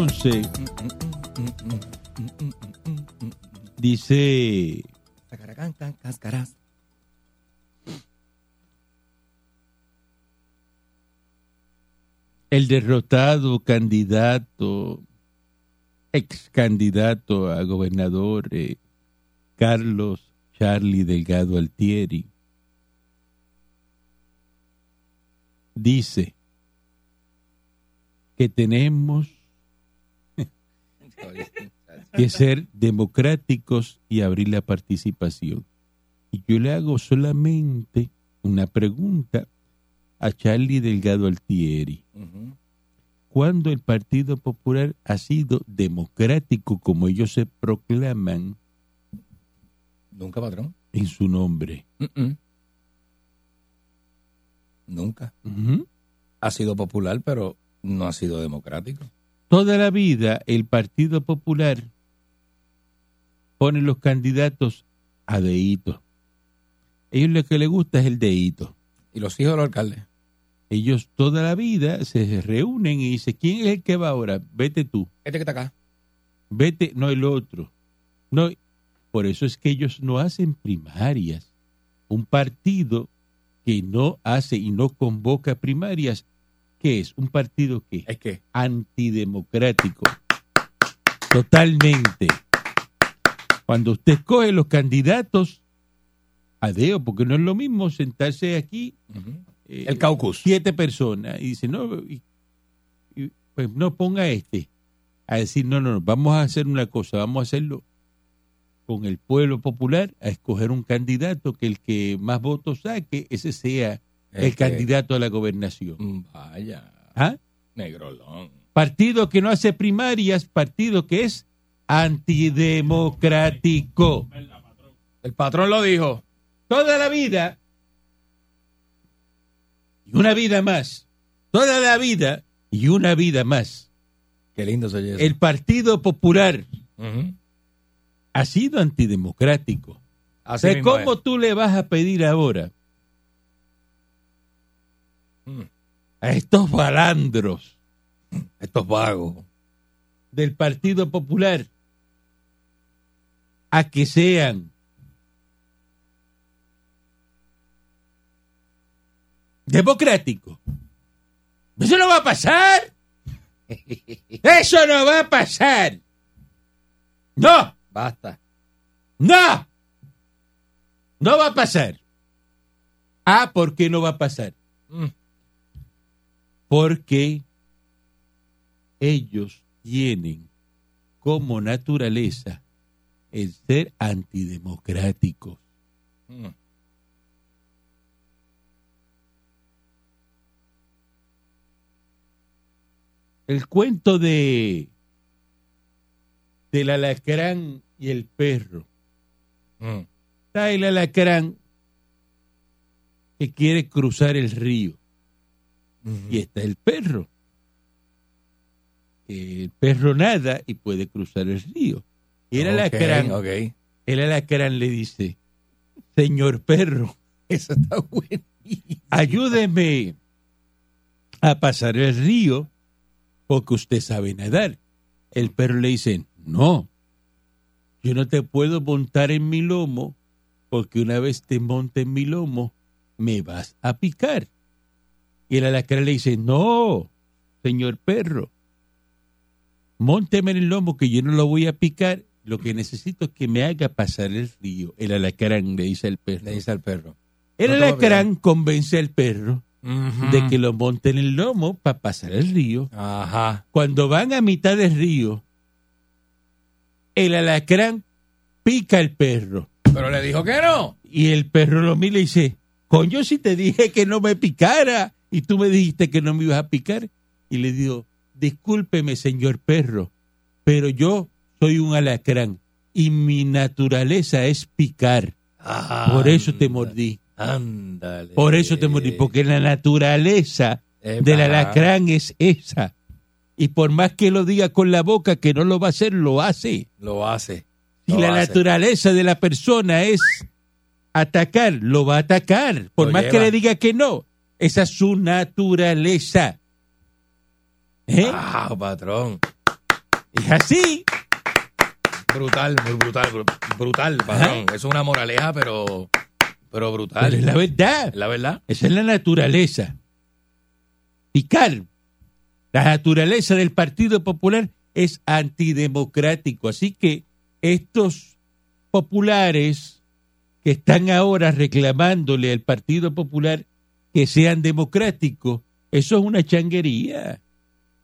Entonces, dice el derrotado candidato, ex candidato a gobernador, eh, Carlos Charlie Delgado Altieri, dice que tenemos que ser democráticos y abrir la participación. Y yo le hago solamente una pregunta a Charlie Delgado Altieri. ¿Cuándo el Partido Popular ha sido democrático como ellos se proclaman Nunca, patrón. en su nombre? Nunca. Ha sido popular, pero no ha sido democrático. Toda la vida el Partido Popular pone los candidatos a deíto. Ellos lo que les gusta es el deíto. Y los hijos de los alcaldes. Ellos toda la vida se reúnen y dicen, ¿quién es el que va ahora? Vete tú, Este que está acá. vete, no el otro. No, por eso es que ellos no hacen primarias. Un partido que no hace y no convoca primarias, ¿qué es? Un partido que Es que. antidemocrático. Totalmente. Cuando usted escoge los candidatos a deo, porque no es lo mismo sentarse aquí eh, El caucus. siete personas y dice, no, y- y, pues no ponga este. A decir, no, no, no, vamos a hacer una cosa, vamos a hacerlo con el pueblo popular, a escoger un candidato que el que más votos saque, ese sea el Este, candidato a la gobernación. mm, Vaya. ¿Ah? Negrolón. Partido que no hace primarias, partido que es antidemocrático. El patrón lo dijo. Toda la vida, y una vida más, toda la vida y una vida más. Qué lindo se oye eso. El Partido Popular ha sido antidemocrático. Así O sea, ¿Cómo es. tú le vas a pedir ahora. A estos balandros Estos vagos. del Partido Popular a que sean democráticos? Eso no va a pasar. Eso no va a pasar. No, Basta. no. No va a pasar. Ah, ¿por qué no va a pasar? Porque ellos tienen como naturaleza el ser antidemocráticos. Mm. El cuento de del alacrán y el perro. Mm. Está el alacrán que quiere cruzar el río Y está el perro. El perro nada y puede cruzar el río. Y el alacrán, ok. el alacrán le dice, señor perro, Eso está bueno. ayúdeme a pasar el río porque usted sabe nadar. El perro le dice, no, yo no te puedo montar en mi lomo porque una vez te monte en mi lomo me vas a picar. Y el alacrán le dice, no, señor perro, mónteme en el lomo que yo no lo voy a picar. Lo que necesito es que me haga pasar el río. El alacrán le dice al perro. Le dice al perro. El No alacrán convence al perro de que lo monte en el lomo para pasar el río. Ajá. Cuando van a mitad del río, el alacrán pica al perro. Pero le dijo que no. Y el perro lo mira y dice, coño, si te dije que no me picara y tú me dijiste que no me ibas a picar. Y le digo, discúlpeme, señor perro, pero yo soy un alacrán y mi naturaleza es picar. Por eso te mordí. Ándale. Por eso te mordí, porque la naturaleza del alacrán es esa. Y por más que lo diga con la boca que no lo va a hacer, lo hace. Lo hace. Lo la hace. naturaleza de la persona es atacar, lo va a atacar. Por Lo más que le diga que no. Esa es su naturaleza. ¿Eh? Ah, patrón. Es así. Brutal, muy brutal, bru- brutal, patrón. Es una moraleja, pero, pero brutal. Pero es la verdad. Es la verdad. Esa es la naturaleza. Picar. La naturaleza del Partido Popular es antidemocrático. Así que estos populares que están ahora reclamándole al Partido Popular que sean democráticos, eso es una changuería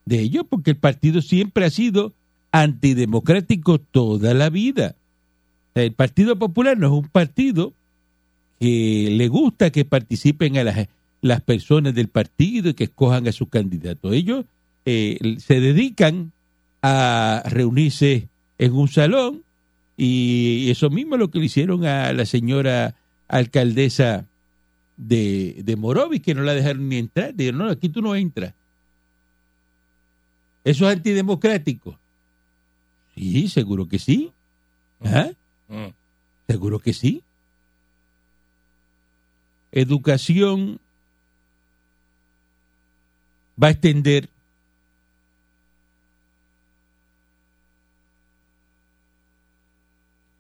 de ellos, porque el partido siempre ha sido antidemocrático toda la vida. El Partido Popular no es un partido que le gusta que participen a las, las personas del partido y que escojan a sus candidatos. Ellos eh, se dedican a reunirse en un salón y eso mismo es lo que le hicieron a la señora alcaldesa de, de Morovis, que no la dejaron ni entrar. Dijeron, no, aquí tú no entras. ¿Eso es antidemocrático? Sí, seguro que sí. ¿Ah? Mm. Seguro que sí. Educación va a extender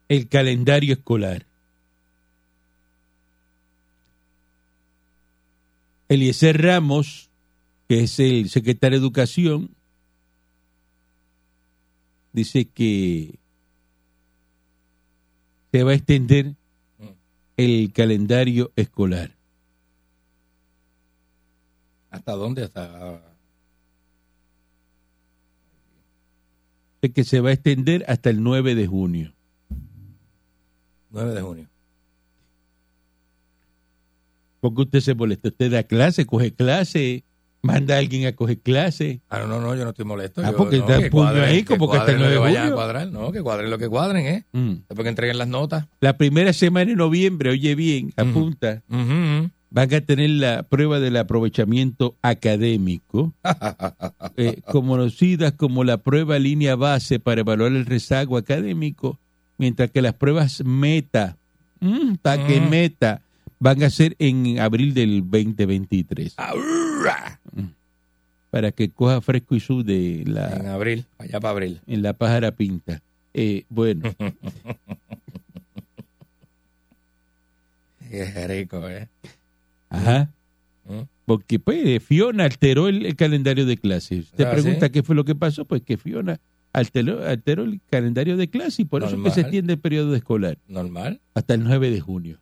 el calendario escolar. Eliezer Ramos, que es el secretario de Educación, dice que se va a extender el calendario escolar. ¿Hasta dónde? Hasta. Que se va a extender hasta el 9 de junio. 9 de junio. Porque usted se molesta, usted da clase, coge clase, manda a alguien a coger clase. Ah, no, no, no, yo no estoy molesto. Ah, yo, porque no, está el puño cuadren, ahí, como que hasta el cuadren 9 lo de que vayan a cuadrar. No, que cuadren lo que cuadren, ¿eh? Mm. Después que entreguen las notas. La primera semana de noviembre, oye bien, apunta, van a tener la prueba del aprovechamiento académico, eh, conocidas como la prueba línea base para evaluar el rezago académico, mientras que las pruebas meta, mm, pa' que Mm. meta, van a ser en abril del 2023, Aurra. para que coja fresco y sude En la, abril, allá para abril. en la pájara pinta. Eh, bueno, Qué rico, ¿eh? ajá. Mm. Porque pues Fiona alteró el, el calendario de clases. Usted Ah, pregunta ¿sí? qué fue lo que pasó, pues que Fiona alteró, alteró el calendario de clases y por eso que se extiende el periodo escolar Normal. hasta el 9 de junio.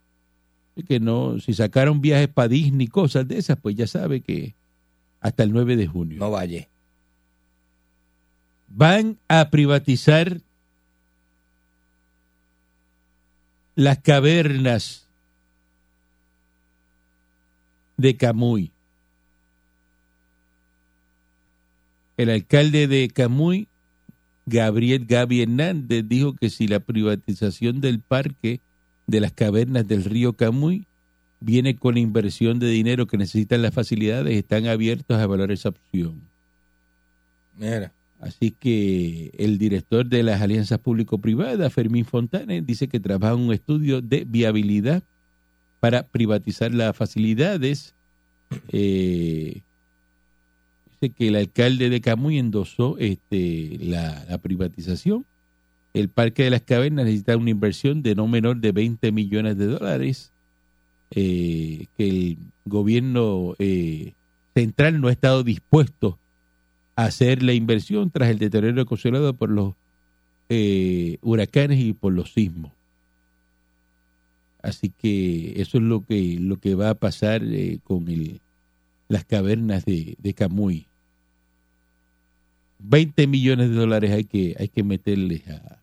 Que no, si sacaron viajes para Disney, cosas de esas, pues ya sabe que hasta el 9 de junio. No vaya. Van a privatizar las cavernas de Camuy. El alcalde de Camuy, Gabriel Gaby Hernández, dijo que si la privatización del parque de las cavernas del río Camuy viene con la inversión de dinero que necesitan las facilidades, están abiertos a evaluar esa opción. Mira. Así que el director de las alianzas público-privadas, Fermín Fontanes, dice que trabaja en un estudio de viabilidad para privatizar las facilidades. Eh, dice que el alcalde de Camuy endosó este, la, la privatización. El Parque de las Cavernas necesita una inversión de no menor de 20 millones de dólares, eh, que el gobierno eh, central no ha estado dispuesto a hacer la inversión tras el deterioro ocasionado por los eh, huracanes y por los sismos. Así que eso es lo que lo que va a pasar con el, las cavernas de, de Camuy. 20 millones de dólares hay que hay que meterles a,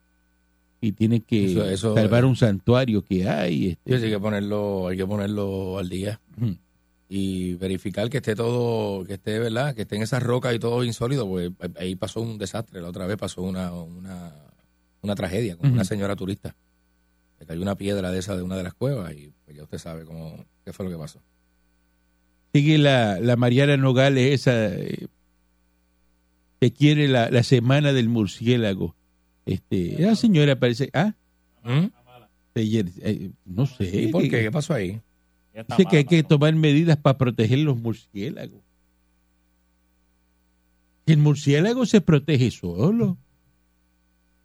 y tienen que Eso- eso- salvar un santuario que hay. este, Sí, hay que ponerlo, hay que ponerlo al día y verificar que esté todo, que esté, ¿verdad? Que estén esas rocas y todo insólido, pues ahí pasó un desastre. La otra vez pasó una, una, una tragedia con una señora turista. Le cayó una piedra de esa de una de las cuevas y pues ya usted sabe cómo, qué fue lo que pasó. Sigue la, la Mariana Nogales, esa eh, que quiere la, la semana del murciélago. Este, la señora parece, ah, ¿Mm? eh, no sé, ¿Y por qué? ¿Qué pasó ahí? dice que hay que tomar medidas para proteger los murciélagos. El murciélago se protege solo.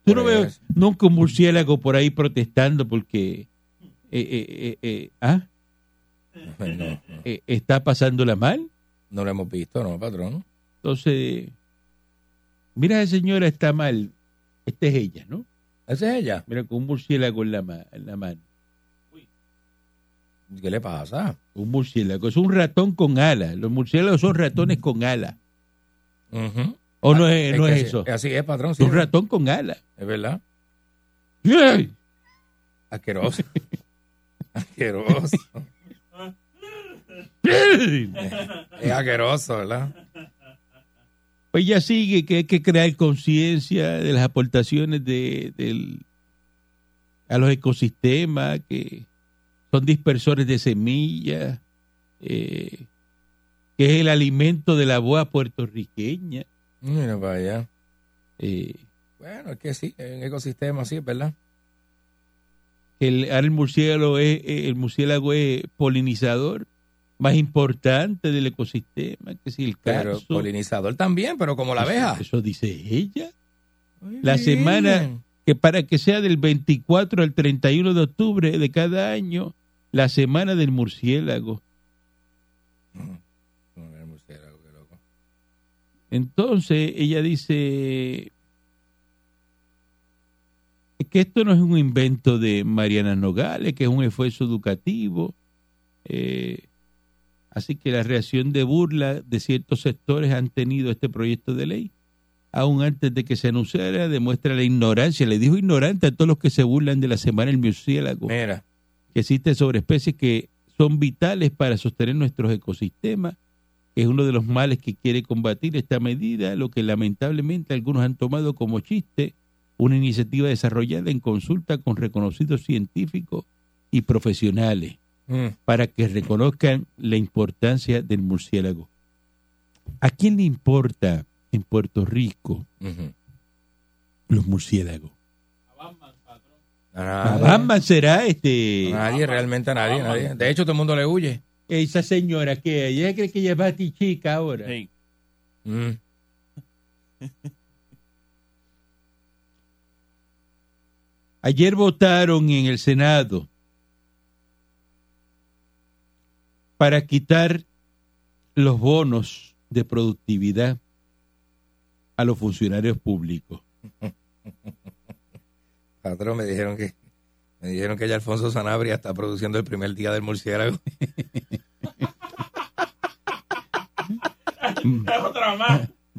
Yo no Pues- veo nunca un murciélago por ahí protestando porque eh, eh, eh, eh, ah, Pues no, no, eh, está pasándola mal. no lo hemos visto, ¿no, patrón? Entonces, mira, esa señora está mal. Esta es ella, ¿no? ¿Esa es ella? Mira, con un murciélago en la, ma- en la mano. ¿Qué le pasa? Un murciélago. Es un ratón con alas. Los murciélagos son ratones con alas. Ujú. ¿O no Ah, es, no es eso? así- es, patrón. Es sí, un ratón con alas. Es verdad. ¡Ay! Asqueroso. asqueroso. Es asqueroso, ¿verdad? Pues ya sigue que hay que crear conciencia de las aportaciones de, del, a los ecosistemas, que son dispersores de semillas, eh, que es el alimento de la boa puertorriqueña. Mira para allá. eh, Bueno, es que sí, es un ecosistema es verdad. el, el murciélago es, el murciélago es polinizador más importante del ecosistema, que si el Pero carso. polinizador también, pero como la Eso- abeja. Eso dice ella. Muy La bien. semana que para que sea del 24 al 31 de octubre de cada año, la semana del murciélago. Loco. Entonces ella dice que esto no es un invento de Mariana Nogales, que es un esfuerzo educativo. eh, así que la reacción de burla de ciertos sectores han tenido este proyecto de ley. Aún antes de que se anunciara, demuestra la ignorancia. Le dijo ignorante a todos los que se burlan de la semana del murciélago. Mira, que existe sobre especies que son vitales para sostener nuestros ecosistemas. Es uno de los males que quiere combatir esta medida, lo que lamentablemente algunos han tomado como chiste, una iniciativa desarrollada en consulta con reconocidos científicos y profesionales mm, para que reconozcan la importancia del murciélago. ¿A quién le importa en Puerto Rico los murciélagos? A ¿A nadie, Batman será este a nadie, realmente a nadie, nadie. De hecho, todo el mundo le huye. esa señora que ella cree que ella es batichica ahora? Mm. Ayer votaron en el Senado para quitar los bonos de productividad a los funcionarios públicos. Patrón, me dijeron que me dijeron que ya Alfonso Sanabria está produciendo el primer día del murciélago.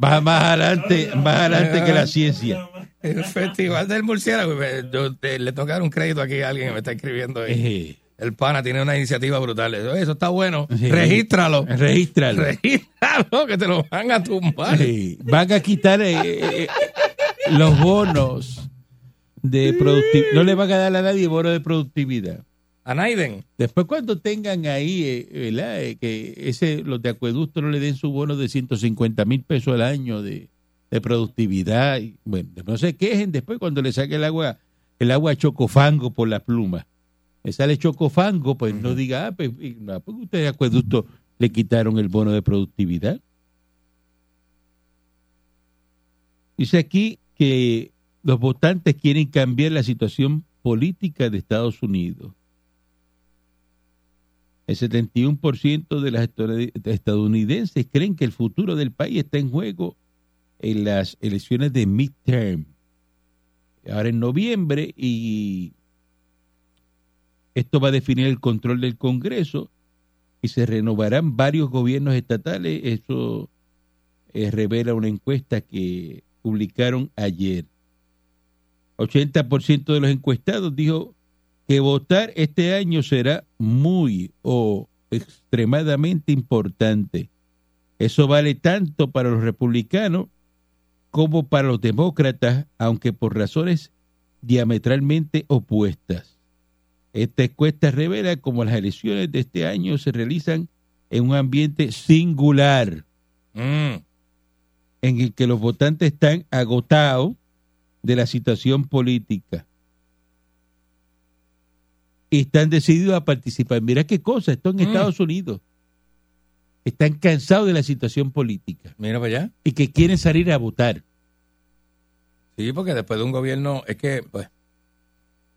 Va más adelante, más adelante que la ciencia. El festival del murciélago. Yo- te- le dar un crédito aquí a alguien que me está escribiendo. ahí. El pana tiene una iniciativa brutal. Eso, eso está bueno. Sí. Regístralo. regístralo. Regístralo, que te lo van a tumbar. Sí, van a quitar eh, eh, los bonos de productividad. No le van a dar a nadie bono de productividad. A Naiden. Después cuando tengan ahí, eh, ¿verdad? Eh, que ese, los de acueducto no le den su bono de 150 mil pesos al año de, de productividad. Y, bueno, no se quejen después cuando le saque el agua, el agua chocofango por la pluma. Le sale chocofango, pues no diga, ah, pues, no, pues ustedes de acueducto le quitaron el bono de productividad. Dice aquí que los votantes quieren cambiar la situación política de Estados Unidos. El 71% de las estad- estadounidenses creen que el futuro del país está en juego en las elecciones de midterm. Ahora en noviembre y esto va a definir el control del Congreso y se renovarán varios gobiernos estatales. Eso eh, revela una encuesta que publicaron ayer. 80% de los encuestados dijo que votar este año será muy o extremadamente importante. Eso vale tanto para los republicanos como para los demócratas, aunque por razones diametralmente opuestas. Esta encuesta revela cómo las elecciones de este año se realizan en un ambiente singular, Mm. en el que los votantes están agotados de la situación política y están decididos a participar. Mira qué cosa, esto en Mm. Estados Unidos. Están cansados de la situación política Mira para allá. y que quieren salir a votar. Sí, porque después de un gobierno, es que, pues,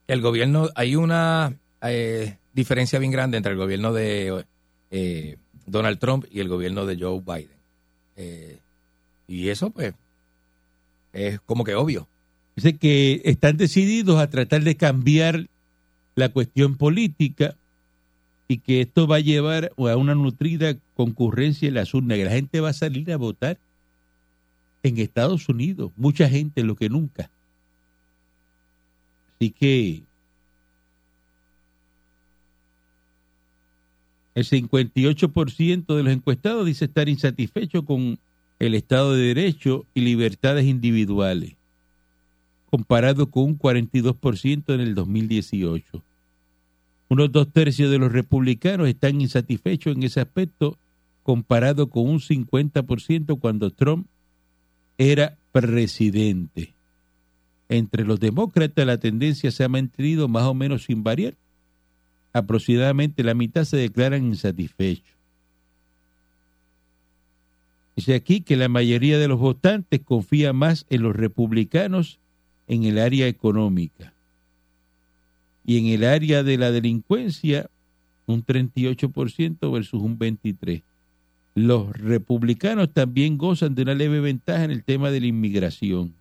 el gobierno, hay una eh, diferencia bien grande entre el gobierno de eh, Donald Trump y el gobierno de Joe Biden. Eh, y eso, pues, es como que obvio. Dice que están decididos a tratar de cambiar la cuestión política y que esto va a llevar a una nutrida concurrencia en las urnas, que la gente va a salir a votar en Estados Unidos, mucha gente, lo que nunca. Así que el 58% de los encuestados dice estar insatisfecho con el Estado de Derecho y libertades individuales comparado con un 42% en el 2018. Unos dos tercios de los republicanos están insatisfechos en ese aspecto comparado con un 50% cuando Trump era presidente. Entre los demócratas la tendencia se ha mantenido más o menos sin variar. Aproximadamente la mitad se declaran insatisfechos. Dice aquí que la mayoría de los votantes confía más en los republicanos en el área económica. Y en el área de la delincuencia, un 38% versus un 23%. Los republicanos también gozan de una leve ventaja en el tema de la inmigración.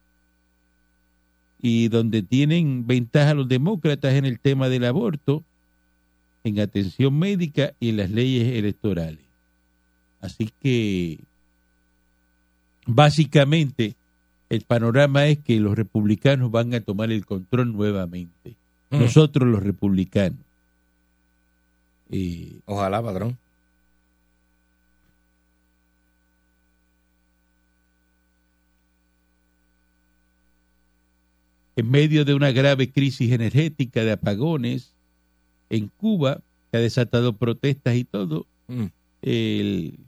Y donde tienen ventaja los demócratas en el tema del aborto, en atención médica y en las leyes electorales. Así que básicamente el panorama es que los republicanos van a tomar el control nuevamente. Mm. Nosotros los republicanos. Eh, Ojalá, patrón. En medio de una grave crisis energética de apagones en Cuba, que ha desatado protestas y todo, Mm. el-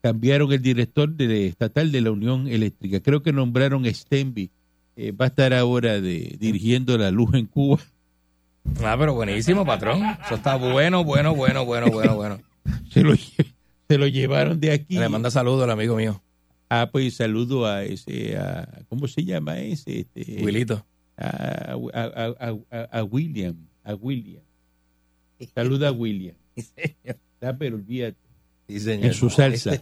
cambiaron el director de- estatal de la Unión Eléctrica. Creo que nombraron a Stenby. eh, va a estar ahora de, dirigiendo la luz en Cuba. Ah, pero buenísimo, patrón. Eso está bueno, bueno, bueno, bueno, bueno, bueno. Se lo, se lo llevaron de aquí. Le manda saludos al amigo mío, Ah, pues saludo a ese, a, ¿cómo se llama ese? Este, Wilito. a, a- a- a- a William, a William. Saluda a William. Ah, pero olvídate, Sí, señor. en su salsa.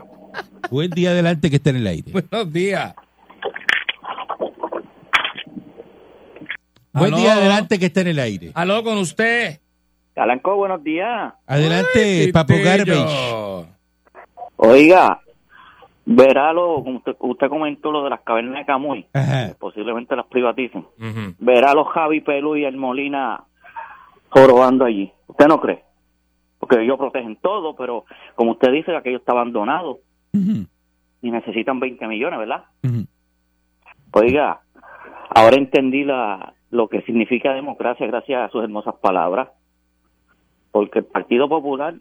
Buen día adelante que está en el aire. Buenos días. Buen Aló. día adelante que está en el aire. Aló con usted. Calanco, buenos días. Adelante, Ay, Papo. Garbage. Oiga, verá lo, como usted, usted comentó lo de las cavernas de Camuy, Ajá. posiblemente las privaticen. Verá los Javi Pelú y el Molina jorobando allí. ¿Usted no cree? Porque ellos protegen todo, pero como usted dice, aquello está abandonado y necesitan 20 millones, ¿verdad? ujú. Oiga, ahora entendí la, lo que significa democracia gracias a sus hermosas palabras. Porque el Partido Popular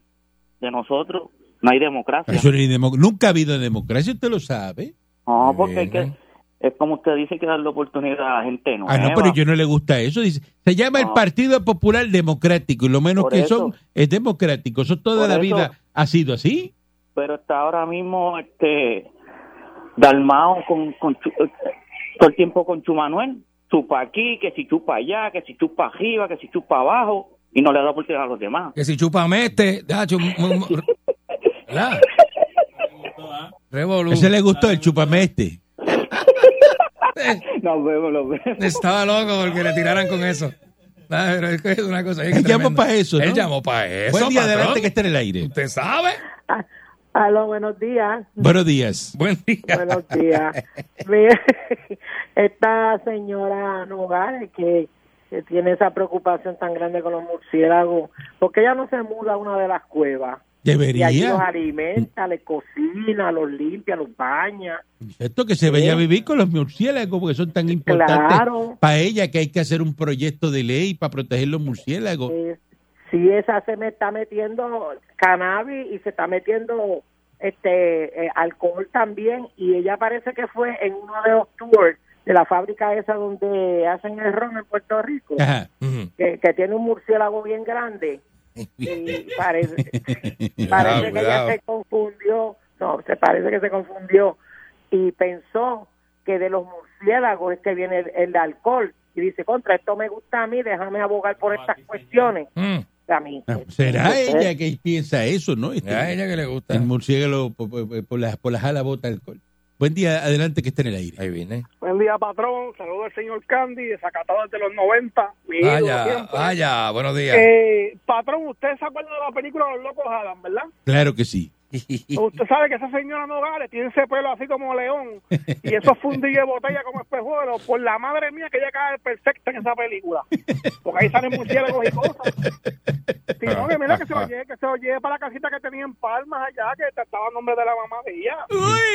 de nosotros no hay democracia. Eso ni demo- Nunca ha habido democracia, usted lo sabe. No, porque hay que, es como usted dice, hay que darle oportunidad a la gente nueva. Ah, no, pero yo no le gusta eso. Dice, se llama el. Partido Popular Democrático y lo menos Por que eso. son es democrático. Eso toda Por la eso. vida ha sido así. Pero está ahora mismo este Dalmao con, con eh, todo el tiempo con Chumanuel. Chupa aquí, que si chupa allá, que si chupa arriba, que si chupa abajo, y no le da oportunidad a los demás. Que si chupame este, dacho, m- m- ¿verdad? Ese le gustó el chupame este. Nos vemos, nos vemos. Estaba loco porque le tiraran con eso. Ah, pero es que es una cosa que Él llamó tremenda. pa' eso, ¿no? Él llamó para eso. Buen día patrón. adelante que está en el aire. ¿Usted sabe? Aló, buenos días. Buenos días. Buen día. Buenos días. Mira, esta señora Nogales que, que tiene esa preocupación tan grande con los murciélagos, porque ella no se muda a una de las cuevas y allí los Debería. alimenta, les cocina, los limpia, los baña. Esto que se veía vivir con los murciélagos porque son tan importantes Claro. para ella que hay que hacer un proyecto de ley para proteger los murciélagos. Eh, si esa se me está metiendo cannabis y se está metiendo este eh, alcohol también y ella parece que fue en uno de los tours de la fábrica esa donde hacen el ron en Puerto Rico Ajá. Ujú. que, que tiene un murciélago bien grande y parece, parece que ella se confundió no se parece que se confundió y pensó que de los murciélagos es que viene el, el alcohol y dice contra esto me gusta a mí déjame abogar por estas cuestiones Mm. a mí Ah, Será Entonces, ella que piensa eso, ¿no? Este, A ella que le gusta. el murciélago por, por, por la, por la jala bota alcohol. Buen día, adelante que esté en el aire. Ahí viene. Buen día, patrón. Saludos al señor Candy, desacatado desde los 90. mi ídolo Vaya, vaya, buenos días. Eh, patrón, usted se acuerda de la película Los Locos Adam, ¿verdad? Claro que sí. Usted sabe que esa señora Nogales tiene ese pelo así como león y esos fundillos de botella como espejuelos. Por la madre mía que ella cae perfecta en esa película. Porque ahí salen murciélagos y cosas. Si no, que mira que se lo lleve, que se lo lleve para la casita que tenía en Palmas allá, que estaba a nombre de la mamá de ella.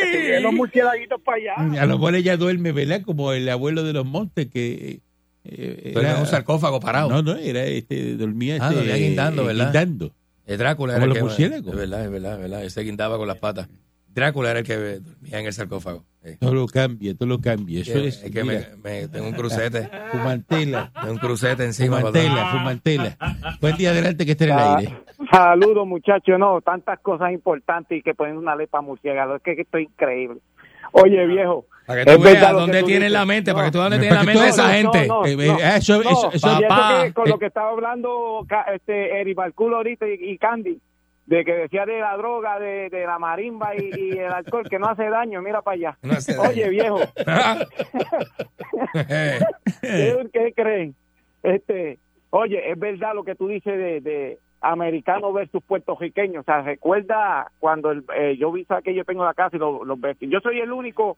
Que se lleve los murciélaguitos para allá. A lo mejor ella duerme, ¿verdad? Como el abuelo de los montes que... eh, en un sarcófago parado. No, no, era este, dormía Ah, este, dormía guindando, ¿verdad? guindando. Eh, Drácula Como era el que... murciélagos. Es verdad, es verdad, es verdad. Ese guindaba con las patas. Drácula era el que dormía en el sarcófago. Eh, Todo lo cambia, todo lo cambia. Eso es, es que me, me- tengo un crucete. fumantela, Tengo un crucete encima. fumantela, fumantela. Buen día, adelante que esté en el Ah, aire. Saludos, muchachos. No, tantas cosas importantes y que ponen una ley para murciélago. Es que esto es increíble. Oye, viejo. Para que tú veas dónde tienen la mente, para que tú veas dónde tienen la mente esa no, gente. no, Eh, no, eh, eso- no, eso- eso- y eso papá, que con eh. lo que estaba hablando este Eri Barculo ahorita y, y Candy, de que decía de la droga, de, de la marimba y, y el alcohol, que no hace daño, mira para allá. No hace daño. Oye, viejo, Eh, ¿qué, qué creen? Este, oye, es verdad lo que tú dices de, de americano versus puertorriqueño. O sea, recuerda cuando el, eh, yo vi que yo tengo la casa y los, los vecinos. Yo soy el único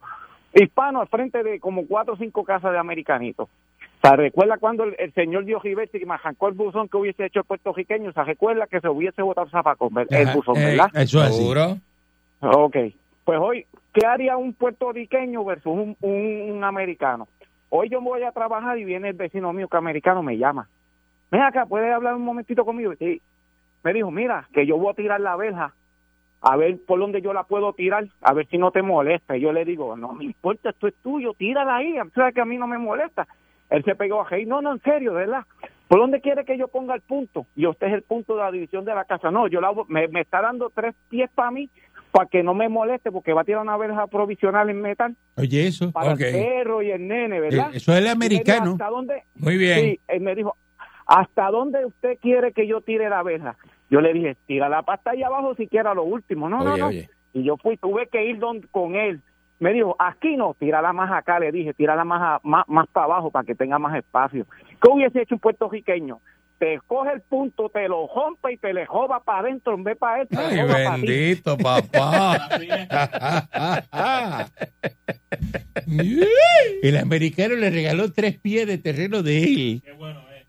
hispano al frente de como cuatro o cinco casas de americanitos. O sea, recuerda cuando el, el señor Dios Givetti me arrancó el buzón que hubiese hecho el puertorriqueño. O sea, recuerda que se hubiese botado zafacón, ver- el buzón, eh, ¿verdad? Eso es así. ¿Seguro? Ok, pues hoy, ¿qué haría un puertorriqueño versus un, un, un americano? Hoy yo voy a trabajar y viene el vecino mío que americano me llama. Ven acá, ¿puedes hablar un momentito conmigo? Sí. Me dijo, mira, que yo voy a tirar la verja, a ver por dónde yo la puedo tirar, a ver si no te molesta. Y yo le digo, no me importa, esto es tuyo, tírala ahí, sabes que a mí no me molesta. Él se pegó a reír, no, no, en serio, ¿verdad? ¿Por dónde quiere que yo ponga el punto? Y usted es el punto de la división de la casa. No, yo la, me, me está dando tres pies para mí, para que no me moleste, porque va a tirar una verja provisional en metal Oye, eso. para el perro y el nene, Eh, ¿verdad? Eso es el dijo, americano. ¿Hasta dónde? Muy bien. Sí, él me dijo, ¿hasta dónde usted quiere que yo tire la verja? Yo le dije, tira la pasta ahí abajo si quiera lo último. No, no, Oye, no. oye. Y yo fui, tuve que ir don- con él. Me dijo, aquí no, tírala más acá, le dije, tírala más, a- más, más para abajo para que tenga más espacio. ¿Qué hubiese hecho un puertorriqueño? Te coge el punto, te lo rompe y te le joba para adentro en vez para él. Ay, joba pa' bendito, papá. El americano le regaló tres pies de terreno de él.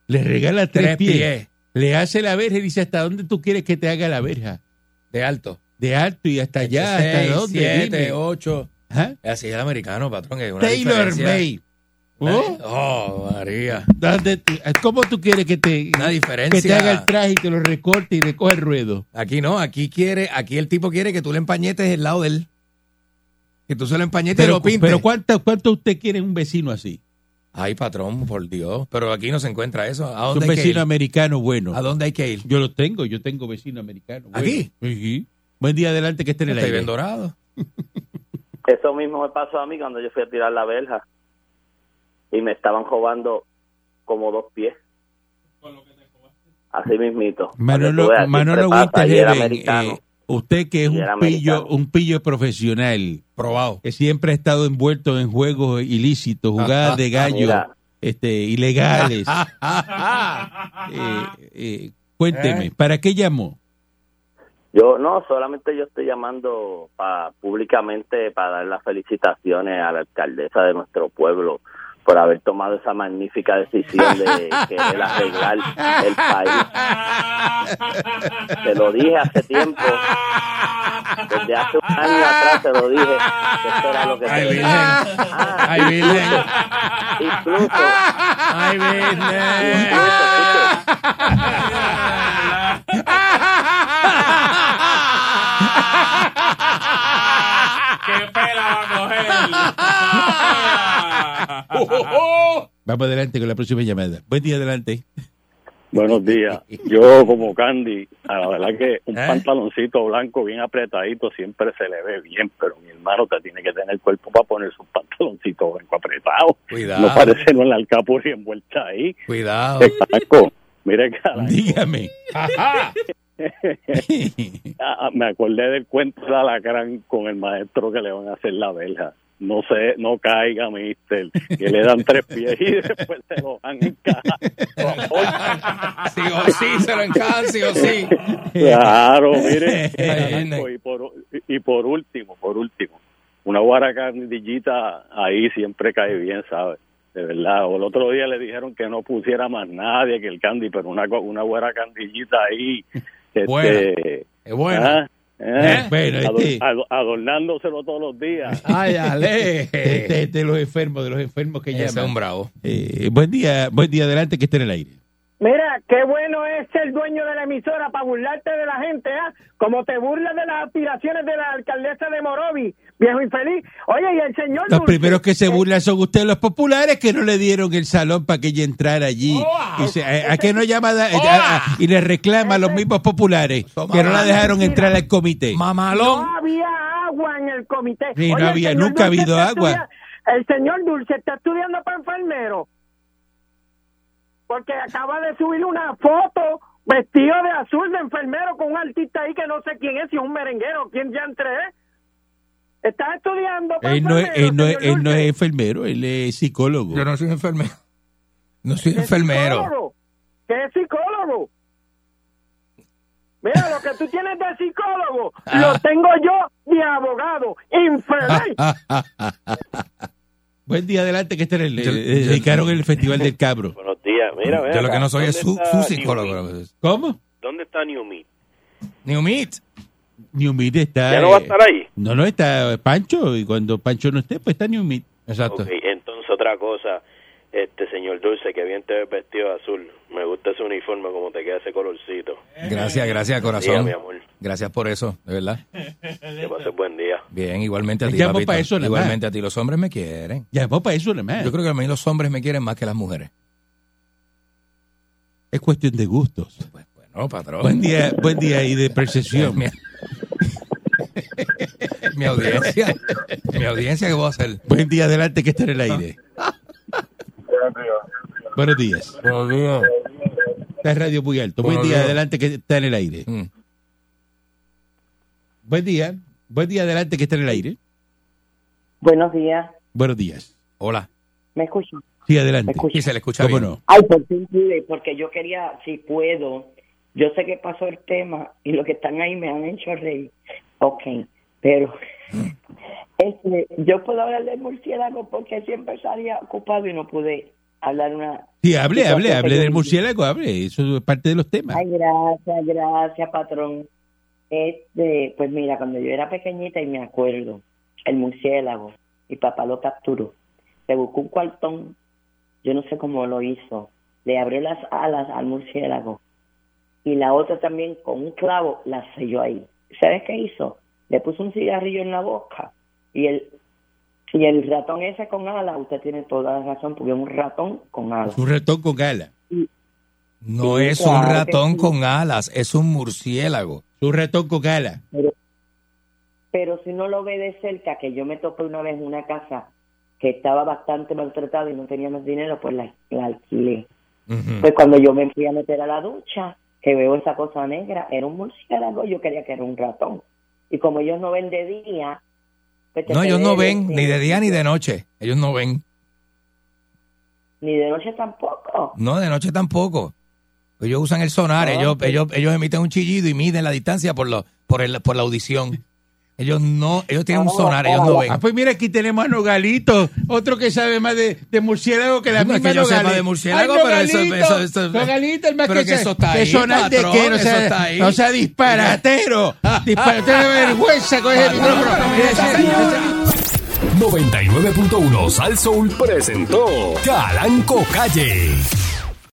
Le regala tres, Tres pies. pies Le hace la verja y dice, ¿hasta dónde tú quieres que te haga la verja? de alto. De alto y hasta allá, hasta Seis, dónde. siete, dime. ocho. ¿Ah? Así es el americano, patrón. que una Taylor. May. ¿Oh? Oh, María. ¿Dónde tú- ¿Cómo tú quieres que te, Una que te haga el traje y te lo recorte y recoge el ruedo? Aquí no, aquí quiere, aquí el tipo quiere que tú le empañetes el lado de él. Que tú se lo empañetes y Pero, lo pintes. pero ¿cuánto, ¿cuánto usted quiere un vecino así? Ay, patrón, por Dios. Pero aquí no se encuentra eso. ¿A Un dónde hay que vecino ir? americano bueno. ¿A dónde hay que ir? Yo lo tengo, yo tengo vecino americano. bueno. ¿Aquí? Sí. Buen día adelante que esté en el Estoy aire. bien dorado. Eso mismo me pasó a mí cuando yo fui a tirar la verja y me estaban robando como dos pies. Así mismito. Manolo, Para que tú veas, Manolo siempre pasa, y era Winterheaven, americano. eh, usted que es un pillo, un pillo profesional, Probado. que siempre ha estado envuelto en juegos ilícitos, jugadas de gallo, Mira. este, ilegales. Eh, eh, cuénteme, ¿para qué llamó? Yo no, solamente yo estoy llamando pa, públicamente para dar las felicitaciones a la alcaldesa de nuestro pueblo por haber tomado esa magnífica decisión de querer arreglar el país. Te lo dije hace tiempo, desde hace un año atrás te lo dije, que esto era lo que Ay, Virgen. Ah, Ay, Virgen. Incluso, Ay, Virgen. ¡Qué pela va a coger! Vamos adelante con la próxima llamada. Buen día, adelante. Buenos días. Yo como Candy, a la verdad que un ¿Eh? pantaloncito blanco bien apretadito siempre se le ve bien, pero mi hermano te tiene que tener el cuerpo para poner sus pantaloncitos blanco apretados. Cuidado. No parece no en la alcapurri envuelta ahí. Cuidado. Mire Dígame. ah, ah, me acordé del cuento de Alacrán con el maestro que le van a hacer la verja. No sé, no caiga, mister, que le dan tres pies y después se lo van a encajar. Sí o sí, se lo encajan, sí o sí. Claro, mire. Y, por, y por último, por último, una guaracandillita ahí siempre cae bien, ¿sabes? De verdad. O el otro día le dijeron que no pusiera más nadie que el candy, pero una, una guaracandillita ahí. Este, Buena. Es bueno. ah, ¿Eh? Bueno, ador- este, ado- adornándoselo todos los días. Ay, Ale. este es de los enfermos, de los enfermos que Ese es un llaman. bravo. Eh, buen día, buen día, adelante, que esté en el aire. Mira, qué bueno es ser dueño de la emisora para burlarte de la gente, ¿ah? Como te burlas de las aspiraciones de la alcaldesa de Morovi, viejo infeliz. Oye, y el señor Los Dulce, primeros que se eh, burlan son ustedes los populares que no le dieron el salón para que ella entrara allí. Y se- a, a que no llama da- a- a- y le reclama a los mismos populares que no la dejaron entrar al comité. Mamalón. No había agua en el comité. Sí, no había- nunca ha habido agua. estudia- El señor Dulce está estudiando para enfermero. Porque acaba de subir una foto vestido de azul de enfermero con un artista ahí que no sé quién es, si es un merenguero, quién ya entré. Está estudiando para Él no, es, enfermero, él, no es, él no es enfermero, él es psicólogo. Yo no soy enfermero. No soy ¿Qué enfermero. psicólogo? ¿Qué es psicólogo? Mira, lo que tú tienes de psicólogo, Ah. lo tengo yo de abogado, infeliz. Buen día, adelante, que el, Yo- eh, yo- dedicaron el Festival del Cabro. Mira, Yo lo que no soy es ¿Dónde su, psicólogo. ¿Cómo? ¿Dónde está New Meat? New Meat. New Meat está... ¿Ya no va a eh, estar ahí? No, no, está Pancho, y cuando Pancho no esté, pues está New Meat. Exacto. Entonces otra cosa, este señor Dulce, que bien te ves vestido de azul. Me gusta ese uniforme, como te queda ese colorcito. Gracias, gracias, corazón. mi amor. Gracias por eso, de verdad. Que pases buen día. Bien, igualmente a ti, papito. eso. Igualmente a ti. Los hombres me quieren. Llamó para eso. Yo creo que a mí los hombres me quieren más que las mujeres. Es cuestión de gustos. Pues bueno, patrón. Buen día, buen día y de percepción. Mi, mi audiencia. Mi audiencia, ¿qué voy a hacer? Buen día, adelante, que esté en el aire. Buenos días. Buenos días. Está en radio muy alto. Buen Buenos día, días. adelante, que está en el aire. Mm. Buen día. Buen día, adelante, que está en el aire. Buenos días, Buenos días. Hola. ¿me escuchan? Sí, adelante. Y se le escucha ¿Cómo bien. no? Ay, por fin pude, porque yo quería, si puedo, yo sé que pasó el tema y los que están ahí me han hecho reír. Ok, pero este, yo puedo hablar del murciélago porque siempre salía ocupado y no pude hablar una... Sí, hable, hable, hable del murciélago, hable. Eso es parte de los temas. Ay, gracias, gracias, patrón. Este, pues mira, cuando yo era pequeñita y me acuerdo, el murciélago, mi papá lo capturó. Se buscó un cuartón, yo no sé cómo lo hizo. Le abrió las alas al murciélago y la otra también con un clavo la selló ahí. ¿Sabes qué hizo? Le puso un cigarrillo en la boca y el y el ratón ese con alas, usted tiene toda la razón, porque es un ratón con alas. Un ratón con. No es claro un ratón con alas, es un murciélago. Un ratón con gala. pero si no lo ve de cerca, que yo me topé una vez en una casa que estaba bastante maltratada y no tenía más dinero, pues la, la alquilé. Ujú. Pues cuando yo me fui a meter a la ducha, que veo esa cosa negra, era un murciélago, yo quería que era un ratón. Y como ellos no ven de día... pues No, ellos no ven ni de día ni de noche. Ellos no ven. Ni de noche tampoco. No, de noche tampoco. Ellos usan el sonar, Ah, ellos, ellos, ellos emiten un chillido y miden la distancia por lo, por el, por la audición. Ellos no, ellos tienen un sonar, ellos no ven. Ah, pues mira, aquí tenemos a Nogalito, otro que sabe más de, de murciélago que la No es misma que yo sepa Nogales. de murciélago, Ay, pero eso- Nogalito, eso- eso- Nogalito, el más pero que, que eso está que ahí, sonar de patrón, qué, no eso sea, está ahí. no sea disparatero. disparatero de vergüenza con ese micrófono. Mira, ese- ese- 99.1 Sal Soul presentó Calanco Calle.